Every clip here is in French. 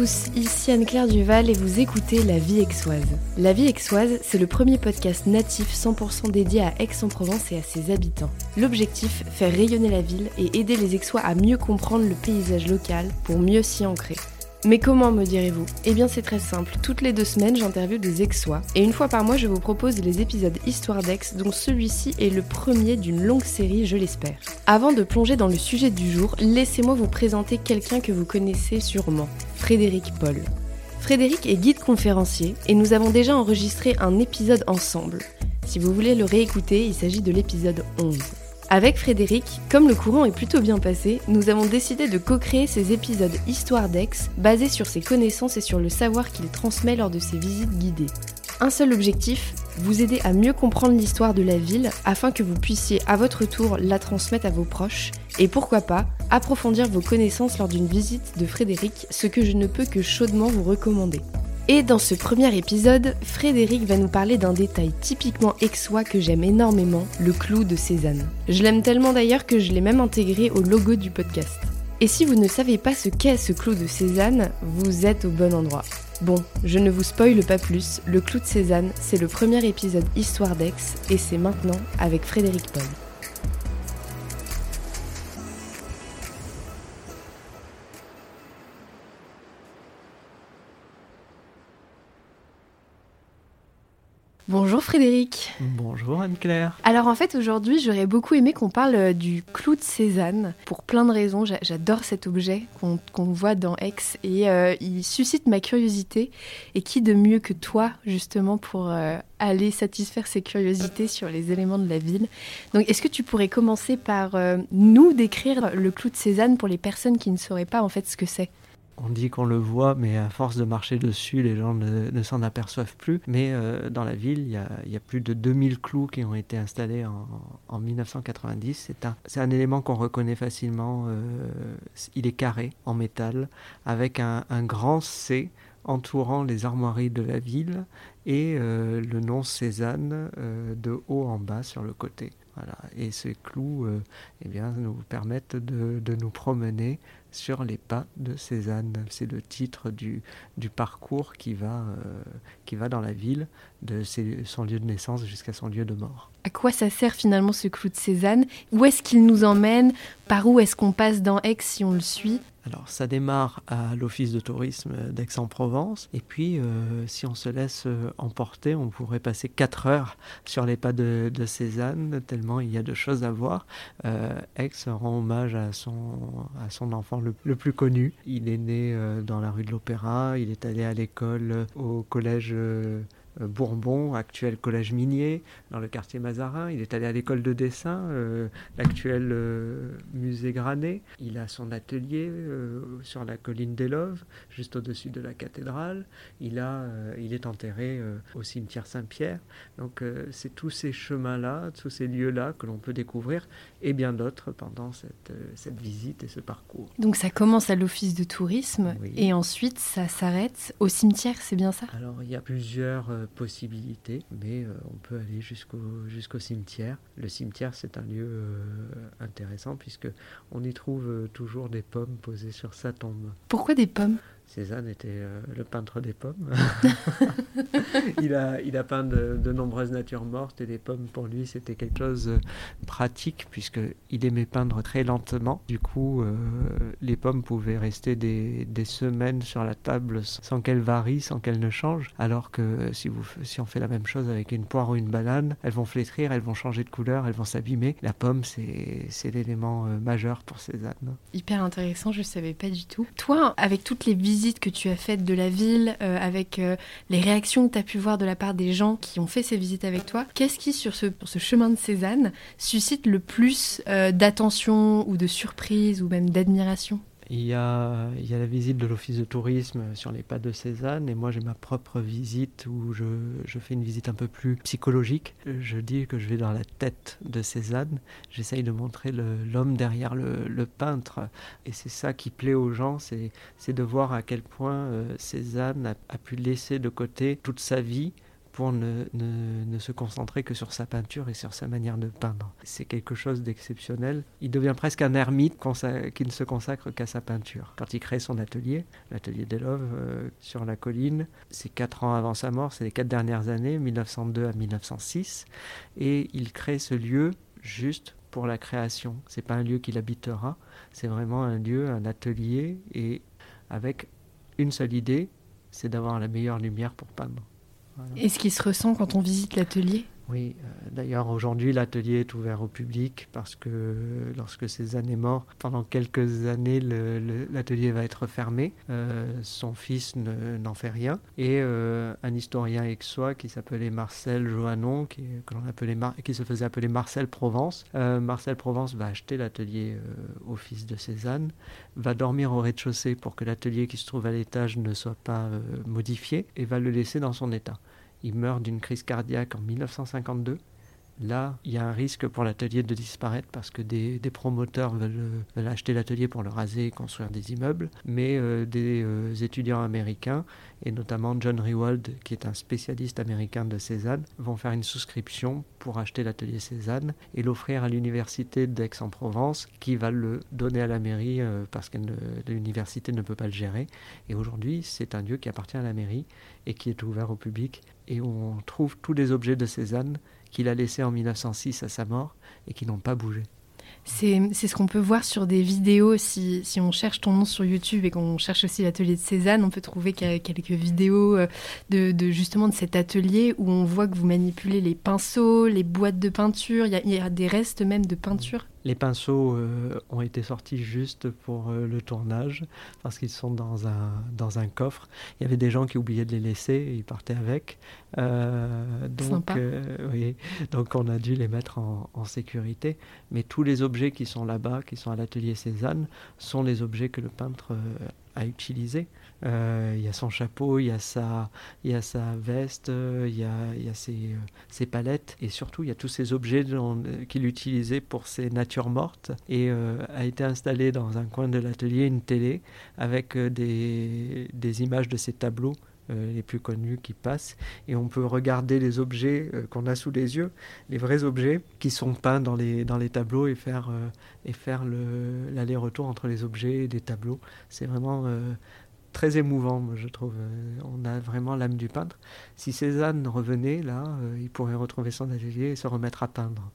tous, ici Anne-Claire Duval et vous écoutez La Vie Aixoise. La Vie Aixoise, c'est le premier podcast natif 100% dédié à Aix-en-Provence et à ses habitants. L'objectif, faire rayonner la ville et aider les Aixois à mieux comprendre le paysage local pour mieux s'y ancrer. Mais comment me direz-vous? Eh bien c'est très simple, toutes les deux semaines j'interviewe des Aixois et une fois par mois je vous propose les épisodes Histoire d'Aix dont celui-ci est le premier d'une longue série je l'espère. Avant de plonger dans le sujet du jour, laissez-moi vous présenter quelqu'un que vous connaissez sûrement, Frédéric Paul. Frédéric est guide conférencier et nous avons déjà enregistré un épisode ensemble. Si vous voulez le réécouter, il s'agit de l'épisode 11. Avec Frédéric, comme le courant est plutôt bien passé, nous avons décidé de co-créer ces épisodes Histoire d'Aix basés sur ses connaissances et sur le savoir qu'il transmet lors de ses visites guidées. Un seul objectif, vous aider à mieux comprendre l'histoire de la ville afin que vous puissiez à votre tour la transmettre à vos proches et pourquoi pas approfondir vos connaissances lors d'une visite de Frédéric, ce que je ne peux que chaudement vous recommander. Et dans ce premier épisode, Frédéric va nous parler d'un détail typiquement aixois que j'aime énormément, le clou de Cézanne. Je l'aime tellement d'ailleurs que je l'ai même intégré au logo du podcast. Et si vous ne savez pas ce qu'est ce clou de Cézanne, vous êtes au bon endroit. Bon, je ne vous spoile pas plus, le clou de Cézanne, c'est le premier épisode Histoire d'Aix et c'est maintenant avec Frédéric Paul. Bonjour Frédéric. Bonjour Anne-Claire. Alors en fait aujourd'hui j'aurais beaucoup aimé qu'on parle euh, du clou de Cézanne pour plein de raisons. J'adore cet objet qu'on voit dans Aix et euh, il suscite ma curiosité. Et qui de mieux que toi justement pour euh, aller satisfaire ces curiosités sur les éléments de la ville? Donc est-ce que tu pourrais commencer par nous décrire le clou de Cézanne pour les personnes qui ne sauraient pas en fait ce que c'est? On dit qu'on le voit, mais à force de marcher dessus, les gens ne, s'en aperçoivent plus. Mais euh, dans la ville, il y, a, plus de 2000 clous qui ont été installés en, 1990. C'est un, élément qu'on reconnaît facilement. Euh, il est carré, en métal, avec un, grand C entourant les armoiries de la ville et euh, le nom Cézanne de haut en bas sur le côté. Voilà. Et ces clous eh bien, nous permettent de nous promener sur les pas de Cézanne. C'est le titre du, du parcours qui va, euh, qui va dans la ville, de son lieu de naissance jusqu'à son lieu de mort. À quoi ça sert finalement ce clou de Cézanne? Où est-ce qu'il nous emmène? Par où est-ce qu'on passe dans Aix si on le suit? Alors ça démarre à l'office de tourisme d'Aix-en-Provence et puis euh, si on se laisse euh, emporter, on pourrait passer 4 heures sur les pas de, Cézanne tellement il y a de choses à voir. Euh, Aix rend hommage à son, à son enfant le, plus connu. Il est né dans la rue de l'Opéra, il est allé à l'école au collège euh, Bourbon, actuel collège minier, dans le quartier Mazarin. Il est allé à l'école de dessin, euh, l'actuel euh, musée Granet. Il a son atelier sur la colline des Loves, juste au-dessus de la cathédrale. Il, a, il est enterré au cimetière Saint-Pierre. Donc c'est tous ces chemins-là, tous ces lieux-là que l'on peut découvrir et bien d'autres pendant cette, cette visite et ce parcours. Donc ça commence à l'office de tourisme et ensuite ça s'arrête au cimetière, c'est bien ça? Alors il y a plusieurs possibilités, mais euh, on peut aller jusqu'au jusqu'au cimetière. Le cimetière, c'est un lieu euh, intéressant puisque on y trouve euh, toujours des pommes posées sur sa tombe. Pourquoi des pommes? Cézanne était euh, le peintre des pommes. il, a, il a peint de, nombreuses natures mortes et les pommes pour lui c'était quelque chose de pratique puisqu'il aimait peindre très lentement. Du coup, euh, les pommes pouvaient rester des, des, semaines sur la table sans qu'elles varient, sans qu'elles ne changent. Alors que si, vous, si on fait la même chose avec une poire ou une banane, elles vont flétrir, elles vont changer de couleur, elles vont s'abîmer. La pomme, c'est l'élément euh, majeur pour Cézanne. Hyper intéressant, je ne savais pas du tout. Toi, avec toutes les visites que tu as faites de la ville, euh, avec euh, les réactions que tu as pu voir de la part des gens qui ont fait ces visites avec toi, qu'est-ce qui, sur ce, ce chemin de Cézanne, suscite le plus euh, d'attention ou de surprise ou même d'admiration? Il y, a, la visite de l'office de tourisme sur les pas de Cézanne et moi j'ai ma propre visite où je, fais une visite un peu plus psychologique. Je dis que je vais dans la tête de Cézanne, j'essaye de montrer l'homme derrière le, peintre et c'est ça qui plaît aux gens, c'est de voir à quel point euh, Cézanne a pu laisser de côté toute sa vie pour ne, ne, se concentrer que sur sa peinture et sur sa manière de peindre. C'est quelque chose d'exceptionnel. Il devient presque un ermite qui ne se consacre qu'à sa peinture. Quand il crée son atelier, l'atelier d'Elove euh, sur la colline, c'est quatre ans avant sa mort, c'est les quatre dernières années, 1902 à 1906, et il crée ce lieu juste pour la création. C'est pas un lieu qu'il habitera, c'est vraiment un lieu, un atelier, et avec une seule idée, c'est d'avoir la meilleure lumière pour peindre. Et ce qui se ressent quand on visite l'atelier? Oui, euh, d'ailleurs aujourd'hui l'atelier est ouvert au public parce que lorsque Cézanne est mort, pendant quelques années l'atelier va être fermé. Euh, son fils n'en fait rien. Et euh, un historien aixois qui s'appelait Marcel Joannon, qui, appelait qui se faisait appeler Marcel Provence, Marcel Provence va acheter l'atelier au fils de Cézanne, va dormir au rez-de-chaussée pour que l'atelier qui se trouve à l'étage ne soit pas modifié et va le laisser dans son état. Il meurt d'une crise cardiaque en 1952. Là, il y a un risque pour l'atelier de disparaître parce que des, promoteurs veulent, acheter l'atelier pour le raser et construire des immeubles. Mais euh, des euh, étudiants américains, et notamment John Rewald, qui est un spécialiste américain de Cézanne, vont faire une souscription pour acheter l'atelier Cézanne et l'offrir à l'université d'Aix-en-Provence, qui va le donner à la mairie euh, parce que l'université ne peut pas le gérer. Et aujourd'hui, c'est un lieu qui appartient à la mairie et qui est ouvert au public et où on trouve tous les objets de Cézanne qu'il a laissés en 1906 à sa mort et qui n'ont pas bougé. C'est ce qu'on peut voir sur des vidéos. Si, si, on cherche ton nom sur YouTube et qu'on cherche aussi l'atelier de Cézanne, on peut trouver quelques vidéos euh, de, de, justement de cet atelier où on voit que vous manipulez les pinceaux, les boîtes de peinture. Il y a des restes même de peinture. Les pinceaux euh, ont été sortis juste pour euh, le tournage parce qu'ils sont dans un, dans un coffre. Il y avait des gens qui oubliaient de les laisser et ils partaient avec. Euh, donc, oui, donc on a dû les mettre en, en, sécurité. Mais tous les objets qui sont là-bas, qui sont à l'atelier Cézanne, sont les objets que le peintre a utilisés. Euh, il y a son chapeau, il y a sa, y a sa veste, il y a, y a ses, euh, ses, palettes et surtout il y a tous ces objets qu'il utilisait pour ses natures mortes et euh, a été installé dans un coin de l'atelier une télé avec des, des images de ses tableaux les plus connus qui passent et on peut regarder les objets qu'on a sous les yeux, les vrais objets qui sont peints dans les, dans les tableaux et faire, et faire l'aller-retour entre les objets et les tableaux. C'est vraiment très émouvant, je trouve. Euh, on a vraiment l'âme du peintre. Si Cézanne revenait, là, euh, il pourrait retrouver son atelier et se remettre à peindre.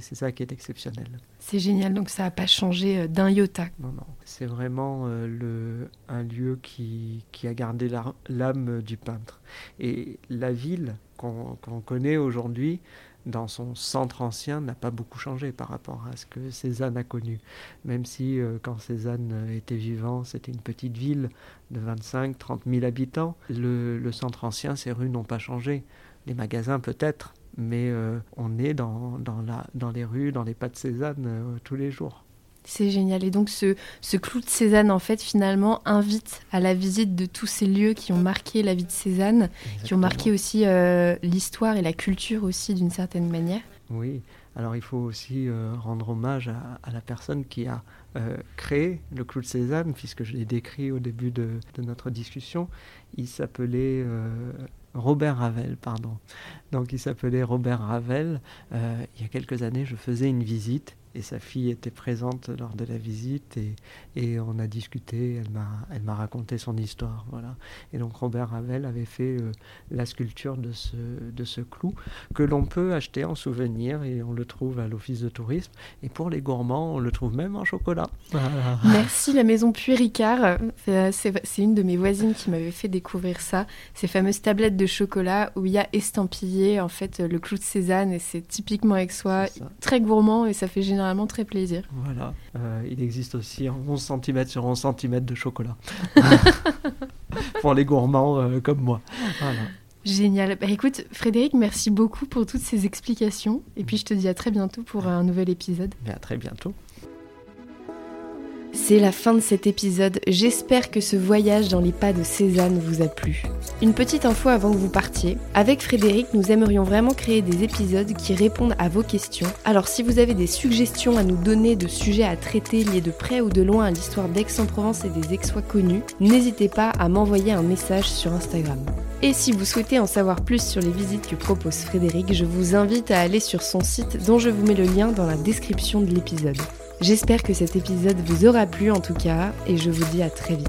C'est ça qui est exceptionnel. C'est génial, donc ça n'a pas changé euh, d'un iota. Non, non. C'est vraiment le, un lieu qui, qui a gardé l'âme du peintre. Et la ville qu'on connaît aujourd'hui, dans son centre ancien n'a pas beaucoup changé par rapport à ce que Cézanne a connu. Même si euh, quand Cézanne était vivant, c'était une petite ville de 25-30 000 habitants, le, centre ancien, ses rues n'ont pas changé. Les magasins peut-être, mais euh, on est dans, dans, la, dans les rues, dans les pas de Cézanne euh, tous les jours. C'est génial. Et donc ce, ce, clou de Cézanne, en fait, finalement, invite à la visite de tous ces lieux qui ont marqué la vie de Cézanne, qui ont marqué aussi euh, l'histoire et la culture aussi d'une certaine manière. Oui, alors il faut aussi euh, rendre hommage à, la personne qui a euh, créé le clou de Cézanne, puisque je l'ai décrit au début de, de notre discussion. Il s'appelait Robert Ravel, pardon. Donc il s'appelait Robert Ravel. il y a quelques années, je faisais une visite et sa fille était présente lors de la visite et, et on a discuté, elle m'a, elle m'a raconté son histoire. Voilà. Et donc Robert Ravel avait fait euh, la sculpture de ce, de ce clou que l'on peut acheter en souvenir et on le trouve à l'office de tourisme. Et pour les gourmands, on le trouve même en chocolat. Merci la maison Puy-Ricard. C'est, c'est une de mes voisines qui m'avait fait découvrir ça, ces fameuses tablettes de chocolat où il y a estampillé en fait le clou de Cézanne et c'est typiquement avec soi, très gourmand et ça fait généralement généralement très plaisir. Voilà. Euh, il existe aussi 11 cm sur 11 cm de chocolat. pour les gourmands euh, comme moi. Voilà. Génial. Bah, écoute, Frédéric, merci beaucoup pour toutes ces explications. Et puis je te dis à très bientôt pour un nouvel épisode. Mais à très bientôt. C'est la fin de cet épisode, j'espère que ce voyage dans les pas de Cézanne vous a plu. Une petite info avant que vous partiez, avec Frédéric nous aimerions vraiment créer des épisodes qui répondent à vos questions, alors si vous avez des suggestions à nous donner de sujets à traiter liés de près ou de loin à l'histoire d'Aix-en-Provence et des Aixois connus, n'hésitez pas à m'envoyer un message sur Instagram. Et si vous souhaitez en savoir plus sur les visites que propose Frédéric, je vous invite à aller sur son site dont je vous mets le lien dans la description de l'épisode. J'espère que cet épisode vous aura plu en tout cas et je vous dis à très vite.